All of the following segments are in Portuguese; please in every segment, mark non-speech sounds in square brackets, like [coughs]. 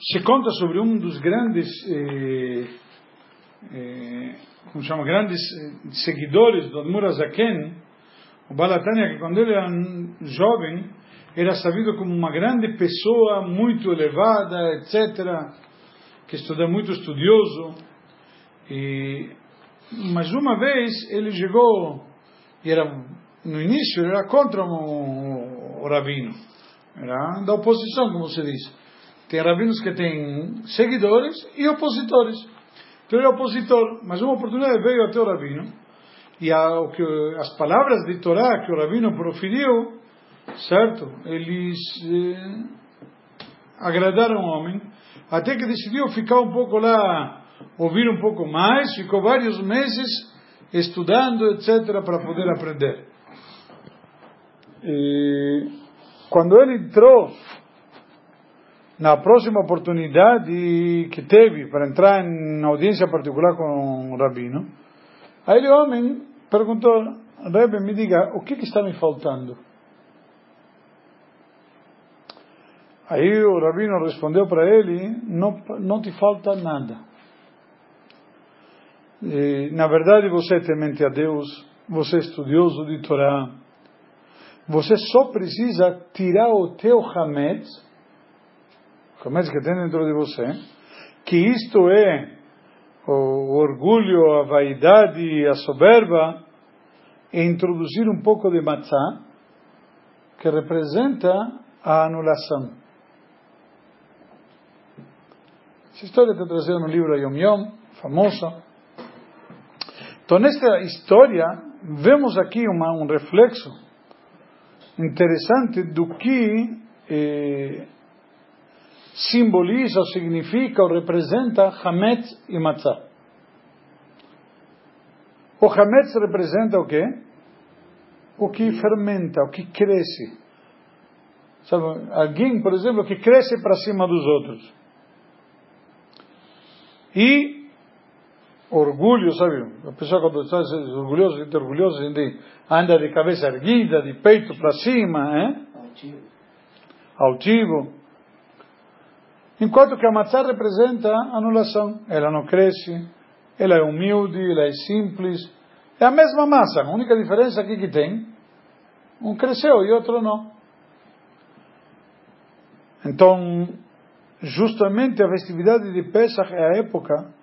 se conta sobre um dos grandes, eh, eh, como chama, grandes eh, seguidores do Admur Azaken, o Balatania, que quando ele era jovem, era sabido como uma grande pessoa, muito elevada, etc., que estuda muito estudioso. E, mas uma vez ele chegou, e era no início, ele era contra o, o rabino, era da oposição, como se diz. Tem rabinos que têm seguidores e opositores. Então ele é opositor, mas uma oportunidade veio até o rabino e que, as palavras de Torá que o rabino proferiu, certo? Eles eh, agradaram o homem, até que decidiu ficar um pouco lá, ouvir um pouco mais, ficou vários meses estudando, etc., para poder aprender. E quando ele entrou na próxima oportunidade que teve para entrar em audiência particular com o rabino, aí o homem perguntou, Rebbe, me diga, o que, que está me faltando? Aí o rabino respondeu para ele, não, não te falta nada. E, na verdade, você é temente a Deus, você é estudioso de Torá, você só precisa tirar o teu hametz, Hametz que tem dentro de você, que isto é o orgulho, a vaidade, a soberba, e introduzir um pouco de matzá, que representa a anulação. Essa história está trazida no livro Yom Yom, famosa. Então, nesta história, vemos aqui uma, um reflexo interessante do que eh, simboliza, significa, ou representa Hametz e Matzah. O Hametz representa o quê? O que fermenta, o que cresce. Sabe, alguém, por exemplo, que cresce para cima dos outros. E orgulho, sabe? A pessoa quando está orgulhosa, muito orgulhosa, anda de cabeça erguida, de peito para cima, hein? Altivo. Altivo. Enquanto que a matzá representa anulação. Ela não cresce, ela é humilde, ela é simples. É a mesma massa, a única diferença aqui que tem, um cresceu e outro não. Então, justamente a festividade de Pesach é a época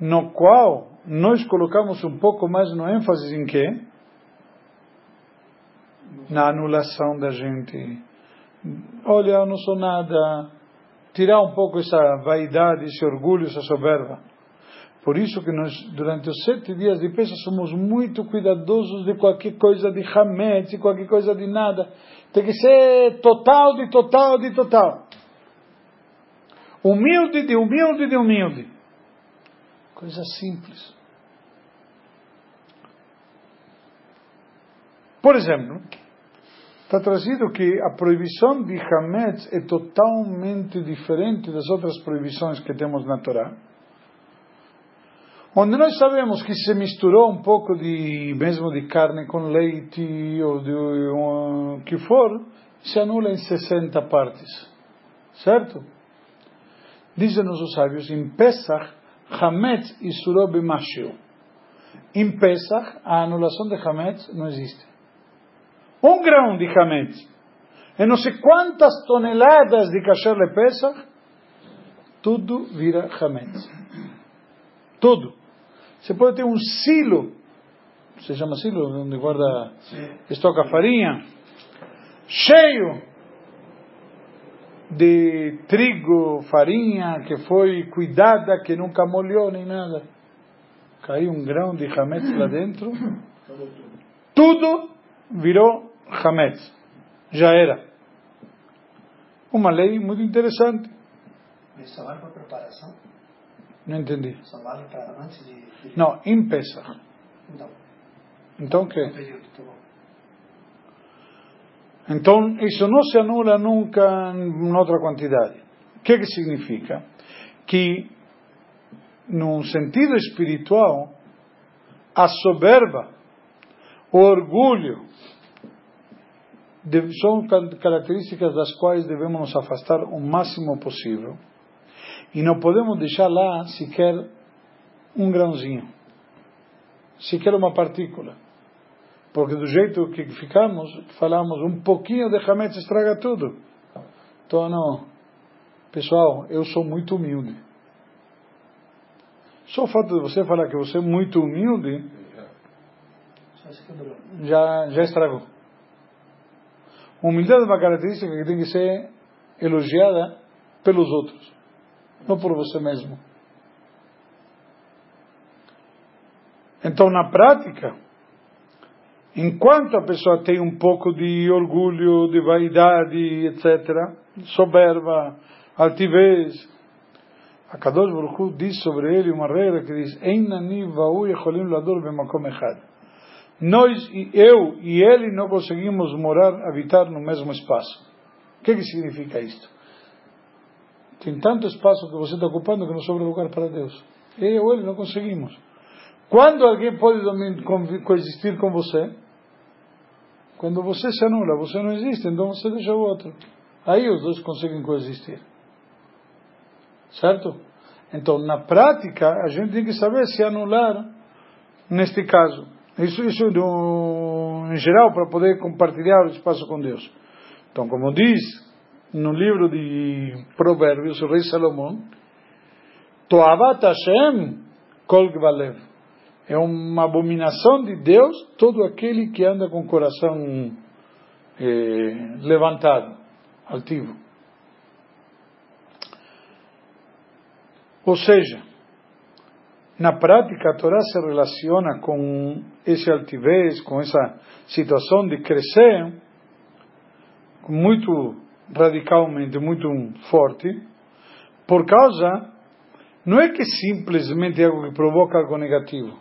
no qual nós colocamos um pouco mais no ênfase em quê? Na anulação da gente. Olha, eu não sou nada, tirar um pouco essa vaidade, esse orgulho, essa soberba. Por isso que nós, durante os sete dias de Pesach, somos muito cuidadosos de qualquer coisa de hametz, de qualquer coisa de nada. Tem que ser total, de total, de total. Humilde, de humilde, de humilde. Coisa simples. Por exemplo, está trazido que a proibição de Hametz é totalmente diferente das outras proibições que temos na Torá. Onde nós sabemos que se misturou um pouco de, mesmo de carne com leite ou de o que for, se anula em 60 partes. Certo? Dizem-nos os sábios, em Pesach, Hametz e Surob Mashio. Em Pesach, a anulação de Hametz não existe um grão de hametz, e não sei quantas toneladas de kasher le Pesach, tudo vira hametz. Tudo. Você pode ter um silo, se chama silo, onde guarda, estoca farinha, cheio de trigo, farinha, que foi cuidada, que nunca molhou nem nada. Caiu um grão de hametz lá [coughs] dentro, tudo virou Hametz. Já era. Uma lei muito interessante. Isso só vale para preparação? Não entendi. Só vale para antes de. de... Não, em Pesach. Então. Então o quê? Um período, tá bom. Então isso não se anula nunca em outra quantidade. O que, que significa? Que, num sentido espiritual, a soberba, o orgulho, são características das quais devemos nos afastar o máximo possível. E não podemos deixar lá sequer um grãozinho, sequer uma partícula. Porque do jeito que ficamos, falamos, um pouquinho de Hametz estraga tudo. Então, não. Pessoal, eu sou muito humilde. Só o fato de você falar que você é muito humilde, já, já estragou. Humildade é uma característica que tem que ser elogiada pelos outros, não por você mesmo. Então, na prática, enquanto a pessoa tem um pouco de orgulho, de vaidade, etc., soberba, altivez, a Kadosh Baruch Hu diz sobre ele uma regra que diz: Einani va'u yecholim lador b'makom echad. Nós, eu e ele, não conseguimos morar, habitar no mesmo espaço. O que, que significa isto? Tem tanto espaço que você está ocupando que não sobra lugar para Deus. Eu ou ele não conseguimos. Quando alguém pode coexistir com você? Quando você se anula, você não existe, então você deixa o outro. Aí os dois conseguem coexistir. Certo? Então, na prática, a gente tem que saber se anular neste caso. Isso, isso do, em geral, para poder compartilhar o espaço com Deus. Então, como diz no livro de Provérbios, o rei Salomão, Toavat Hashem kol gvalev. É uma abominação de Deus todo aquele que anda com o coração eh, levantado, altivo. Ou seja, na prática, a Torá se relaciona com esse altivez, com essa situação de crescer muito radicalmente, muito forte, por causa, não é que simplesmente é algo que provoca algo negativo.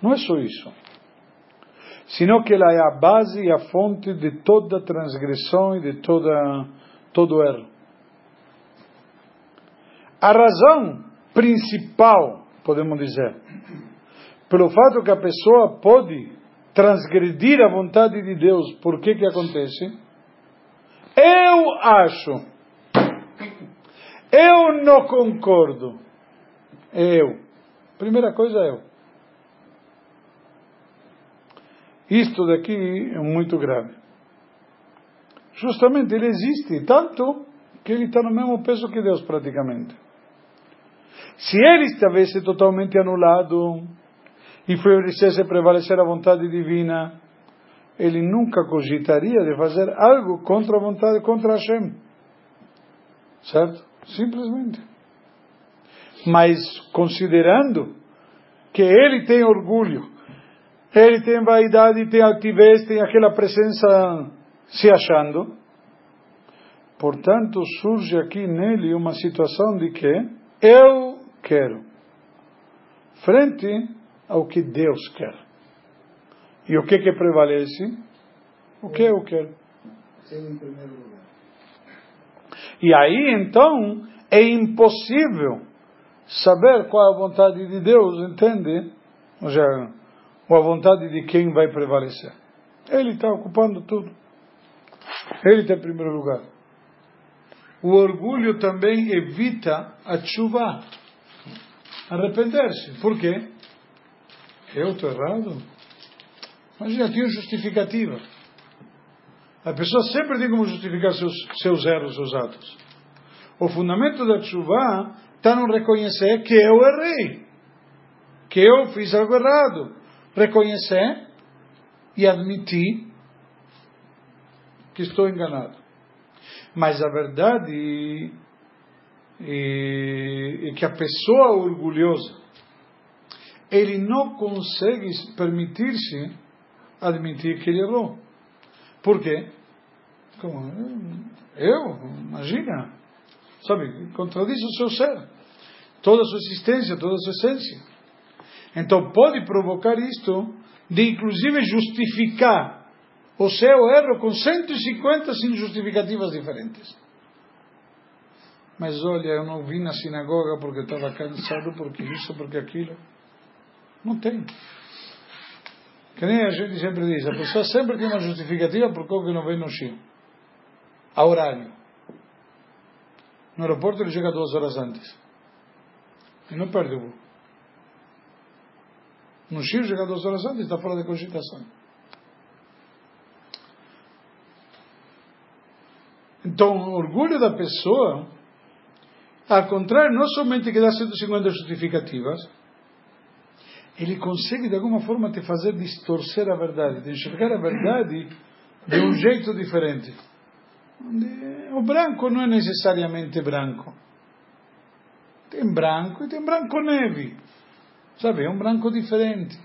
Não é só isso. Sino que ela é a base e a fonte de toda transgressão e de toda, todo erro. A razão principal podemos dizer. Pelo fato que a pessoa pode transgredir a vontade de Deus, por que que acontece? Eu acho. Eu não concordo. Eu. Primeira coisa, eu. Isto daqui é muito grave. Justamente ele existe tanto que ele está no mesmo peso que Deus praticamente. Se ele estivesse totalmente anulado e favorecesse prevalecer a vontade divina, ele nunca cogitaria de fazer algo contra a vontade, contra Hashem. Certo? Simplesmente. Mas considerando que ele tem orgulho, ele tem vaidade, tem altivez, tem aquela presença se achando, portanto surge aqui nele uma situação de que eu quero, frente ao que Deus quer. E o que que prevalece? O que eu quero. E aí então é impossível saber qual é a vontade de Deus, entende? Ou seja, ou a vontade de quem vai prevalecer. Ele está ocupando tudo. Ele está em primeiro lugar. O orgulho também evita a chuva arrepender-se. Por quê? Eu estou errado? Imagina, tinha justificativa. A pessoa sempre tem como justificar seus, seus erros, seus atos. O fundamento da chuva está no reconhecer que eu errei, que eu fiz algo errado. Reconhecer e admitir que estou enganado. Mas a verdade e, e que a pessoa orgulhosa ele não consegue permitir-se admitir que ele errou. Por quê? Como? Eu? Imagina. Sabe, contradiz o seu ser. Toda a sua existência, toda a sua essência. Então pode provocar isto de inclusive justificar o seu erro com 150 justificativas diferentes. Mas olha, eu não vim na sinagoga porque estava cansado, porque isso, porque aquilo. Não tem. Que nem a gente sempre diz, a pessoa sempre tem uma justificativa por que não vem no Shio. A horário. No aeroporto ele chega duas horas antes. E não perde o voo. No Chile chega duas horas antes, está fora de cogitação. Então, o orgulho da pessoa, ao contrário, não somente que dá 150 justificativas, ele consegue de alguma forma te fazer distorcer a verdade, de enxergar a verdade de um jeito diferente. O branco não é necessariamente branco. Tem branco e tem branco neve. Sabe, é um branco diferente.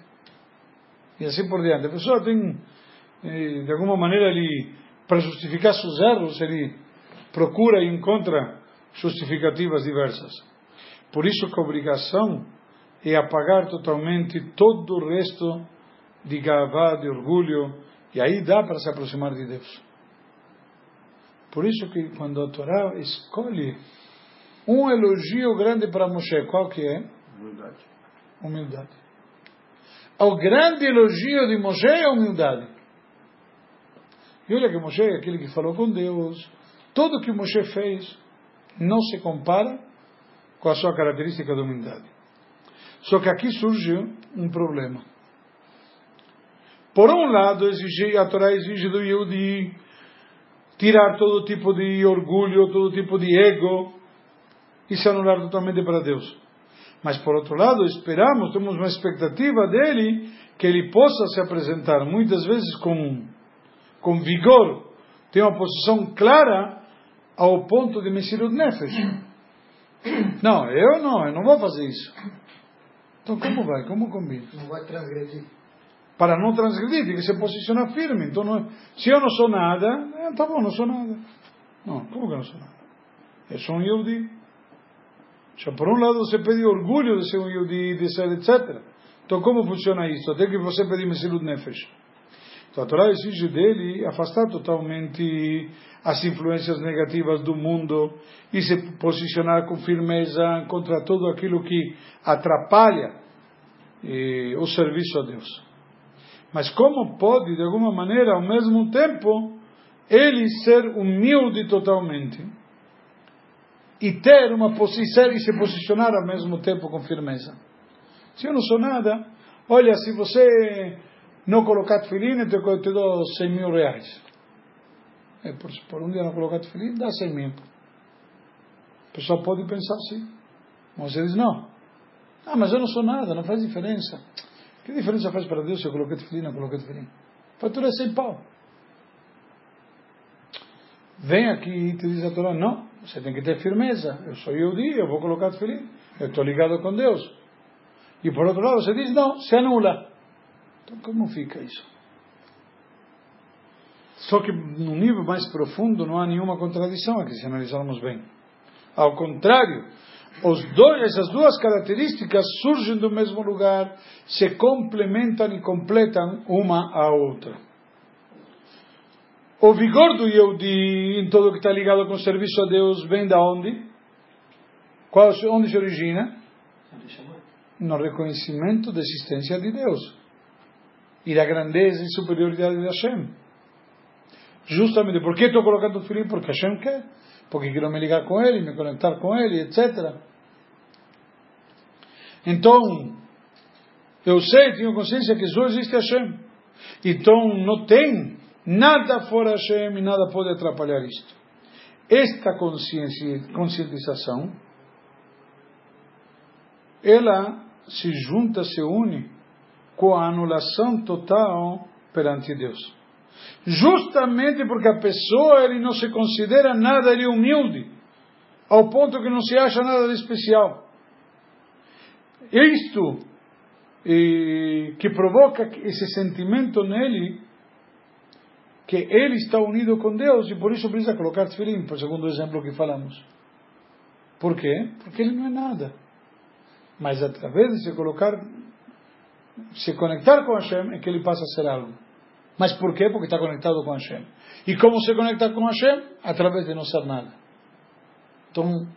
E assim por diante. A pessoa tem, eh, de alguma maneira, ele, para justificar seus erros, ele procura e encontra justificativas diversas. Por isso que a obrigação é apagar totalmente todo o resto de gavá, de orgulho, e aí dá para se aproximar de Deus. Por isso que quando a Torá escolhe um elogio grande para Moshe, qual que é? Humildade. Humildade. O grande elogio de Moshe é a humildade. E olha que Moshe é aquele que falou com Deus. Tudo que Moshe fez não se compara com a sua característica de humildade. Só que aqui surge um problema. Por um lado, exige, a Torá exige do Yehudi tirar todo tipo de orgulho, todo tipo de ego e se anular totalmente para Deus. Mas por outro lado, esperamos, temos uma expectativa dele que ele possa se apresentar muitas vezes com, com vigor, tem uma posição clara ao ponto de Messirut Nefesh. Não, eu não, eu não vou fazer isso. Então como vai? Como combina? Não vai transgredir. Para não transgredir, tem que se posicionar firme. Então, não, se eu não sou nada, é, tá bom, não sou nada. Não, como que eu não sou nada? Eu sou um Yehudi. Já por um lado você pede orgulho de ser um Yehudi, de ser etc. Então como funciona isso? Até que você pedir Mesilut Nefesh. Então a Torá exige dele afastar totalmente as influências negativas do mundo e se posicionar com firmeza contra tudo aquilo que atrapalha eh, o serviço a Deus. Mas como pode, de alguma maneira, ao mesmo tempo, ele ser humilde totalmente e ter uma posição e se posicionar ao mesmo tempo com firmeza? Se eu não sou nada, olha, se você não colocar tefilim, eu te, te dou 100 mil reais. É, por, por, um dia não colocar tefilim, dá 100 mil. A pessoa pode pensar assim. Mas ele diz, não. Ah, mas eu não sou nada, não faz diferença. Que diferença faz para Deus se eu coloquei tefilim ou não coloquei tefilim? Fatura é sem pau. Vem aqui e te diz a Torá, não, você tem que ter firmeza. Eu sou Yehudi, eu vou colocar tefilim. Eu estou ligado com Deus. E por outro lado, você diz, não, se anula. Então como fica isso? Só que no nível mais profundo não há nenhuma contradição aqui, se analisarmos bem. Ao contrário, dois, essas duas características surgem do mesmo lugar, se complementam e completam uma a outra. O vigor do Yehudi em tudo que está ligado com o serviço a Deus vem da onde? Qual, onde se origina? No reconhecimento da existência de Deus e da grandeza e superioridade de Hashem. Justamente, por que estou colocando o filho? Porque Hashem quer. Porque quero me ligar com ele, me conectar com ele, etc. Então, eu sei, tenho consciência que só existe Hashem. Então, não tem nada fora Hashem e nada pode atrapalhar isto. Esta conscientização, ela se junta, se une com a anulação total perante Deus. Justamente porque a pessoa ele não se considera nada, ele é humilde, ao ponto que não se acha nada de especial. Isto eh, que provoca esse sentimento nele, que ele está unido com Deus e por isso precisa colocar tefilim, segundo o exemplo que falamos. Por quê? Porque ele não é nada. Mas através de se colocar, se conectar com Hashem, é que ele passa a ser algo. Mas por quê? Porque está conectado com Hashem. E como se conecta com Hashem? Através de não ser nada. Então,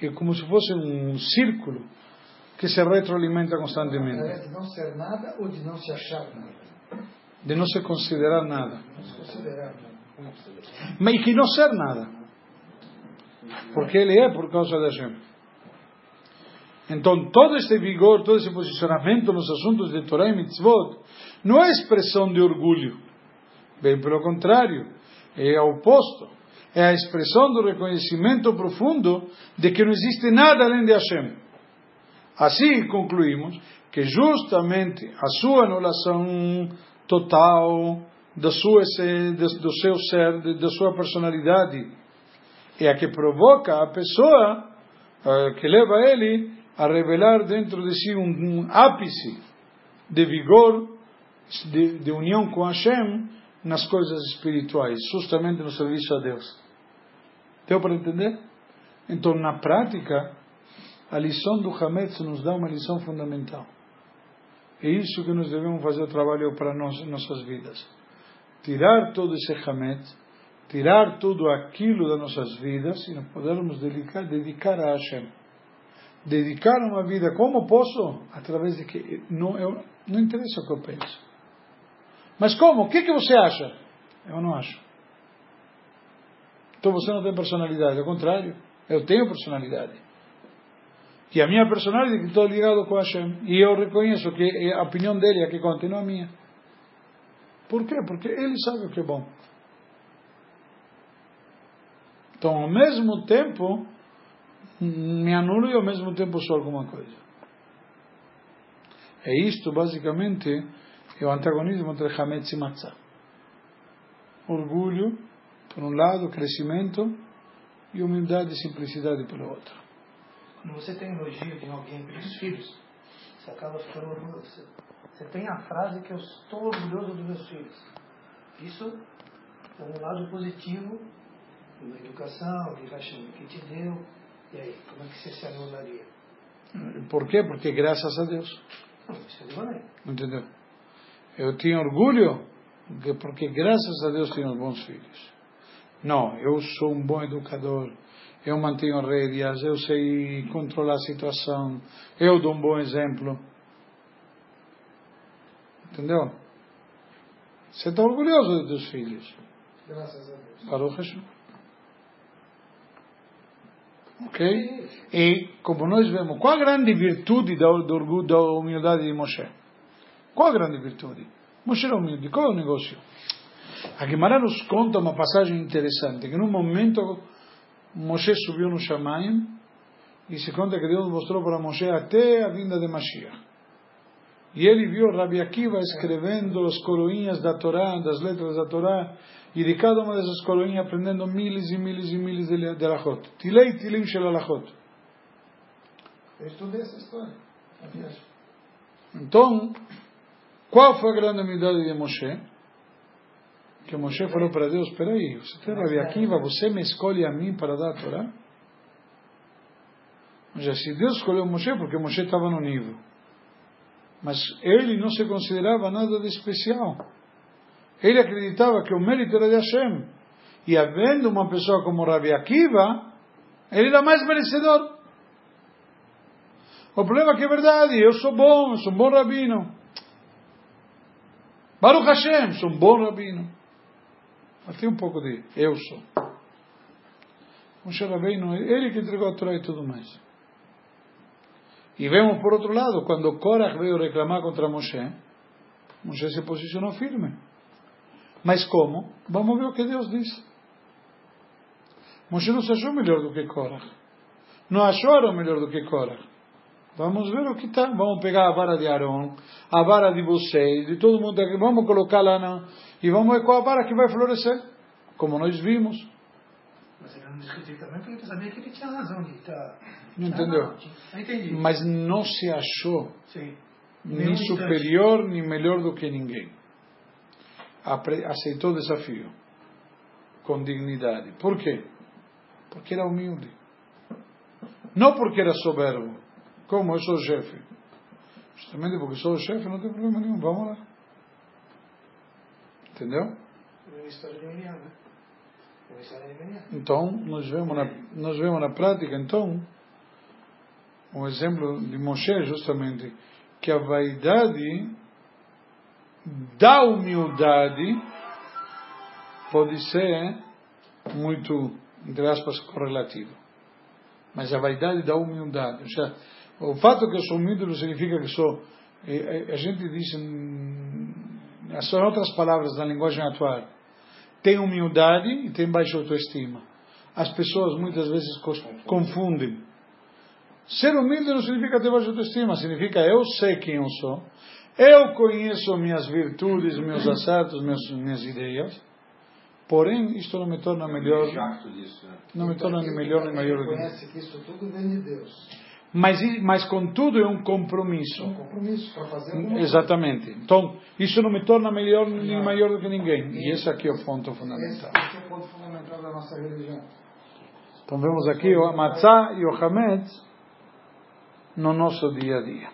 é como se fosse um círculo que se retroalimenta constantemente. De não ser nada ou de não se achar nada? De não se considerar nada. Não se considerar nada. Mas que não ser nada. Porque ele é por causa da Hashem. Então, todo este vigor, todo esse posicionamento nos assuntos de Torah e Mitzvot, não é expressão de orgulho. Bem pelo contrário, é o oposto. É a expressão do reconhecimento profundo de que não existe nada além de Hashem. Assim concluímos que justamente a sua anulação total do, sua, do seu ser, da sua personalidade, é a que provoca a pessoa, eh, que leva ele a revelar dentro de si um, um ápice de vigor, de, de união com Hashem nas coisas espirituais, justamente no serviço a Deus. Deu para entender? Então, na prática, a lição do Hametz nos dá uma lição fundamental. É isso que nós devemos fazer o trabalho para nós, nossas vidas. Tirar todo esse Hametz, tirar tudo aquilo das nossas vidas e nós podermos dedicar, dedicar a Hashem. Dedicar uma vida, como posso? Através de que não, eu, não interessa o que eu penso. Mas como? O que, que você acha? Eu não acho. Então você não tem personalidade. Ao contrário, eu tenho personalidade. E a minha personalidade está ligado com Hashem. E eu reconheço que a opinião dele é que continua a minha. Por quê? Porque ele sabe o que é bom. Então, ao mesmo tempo, me anulo e ao mesmo tempo sou alguma coisa. É isto, basicamente, é o antagonismo entre Hametz e Matzah. Orgulho por um lado, crescimento, e humildade e simplicidade pelo outro. Quando você tem elogio de alguém pelos filhos, você acaba ficando orgulhoso. Você tem a frase que eu estou orgulhoso dos meus filhos. Isso é um lado positivo na educação, Hashem, que te deu. E aí, como é que você se anularia? Por quê? Porque graças a Deus. Não, isso é de maneira. Entendeu? Eu tinha orgulho porque graças a Deus tenho bons filhos. Não, eu sou um bom educador, eu mantenho rédeas, eu sei controlar a situação, eu dou um bom exemplo. Entendeu? Você está orgulhoso dos filhos. Graças a Deus. Baruch Hashem. Ok? E, como nós vemos, qual a grande virtude da, da humildade de Moshe? Qual a grande virtude? Moshe era humilde. Qual é o negócio? A Gemara nos conta uma passagem interessante, que num momento Moshe subiu no Shamayim e se conta que Deus mostrou para Moshe até a vinda de Mashiach. E ele viu Rabi Akiva escrevendo as coroinhas da Torá, das letras da Torá, e de cada uma dessas coroinhas aprendendo miles e miles e miles de, de alachot. Tilei tilim shel alachot. Eu estudei essa história. Então, qual foi a grande humildade de Moshe? que Moshe falou para Deus, espera aí, você tem Rabi Akiva, você me escolhe a mim para dar a Torá? Ou seja, se Deus escolheu Moshe, porque Moshe estava no nível. Mas ele não se considerava nada de especial. Ele acreditava que o mérito era de Hashem. E havendo uma pessoa como Rabi Akiva, ele era mais merecedor. O problema é que é verdade, eu sou bom, sou um bom rabino. Baruch Hashem, sou um bom rabino. Mas tem um pouco de eu sou. Moshe Rabbeinu, ele que entregou a Torá e tudo mais. E vemos por outro lado, quando Korach veio reclamar contra Moshe, Moshe se posicionou firme. Mas como? Vamos ver o que Deus diz. Moshe não se achou melhor do que Korach. Não achou melhor do que Korach. Vamos ver o que está. Vamos pegar a vara de Aaron, a vara de vocês, de todo mundo aqui. Vamos colocar lá na, e vamos ver qual a vara que vai florescer, como nós vimos. Mas ele não discutiu também porque ele sabia que ele tinha razão de estar. Não entendeu? Não entendi. Mas não se achou Sim. nem superior nem melhor do que ninguém. Aceitou o desafio com dignidade. Por quê? Porque era humilde. Não porque era soberbo. Como eu sou o chefe. Justamente porque sou o chefe, não tem problema nenhum. Vamos lá. Entendeu? Né? Então, nós vemos, na, nós vemos na prática, então, um exemplo de Moshe, justamente, que a vaidade da humildade pode ser muito, entre aspas, correlativa. mas a vaidade da humildade. Ou seja, o fato que eu sou humilde não significa que sou. A gente diz, são outras palavras na linguagem atual. Tem humildade e tem baixa autoestima. As pessoas muitas vezes confundem. Ser humilde não significa ter baixa autoestima, significa eu sei quem eu sou, eu conheço minhas virtudes, meus acertos, minhas, minhas ideias, porém isto não me torna melhor. Né? Não me torna melhor nem maior. Conhece que isso tudo vem de Deus. Mas, mas contudo é um compromisso. Um compromisso para fazer um Exatamente. Então, isso não me torna melhor nem maior do que ninguém. E esse aqui é o ponto fundamental. Esse é o ponto fundamental da nossa religião. Então vemos aqui o Matzah e o Hametz no nosso dia a dia.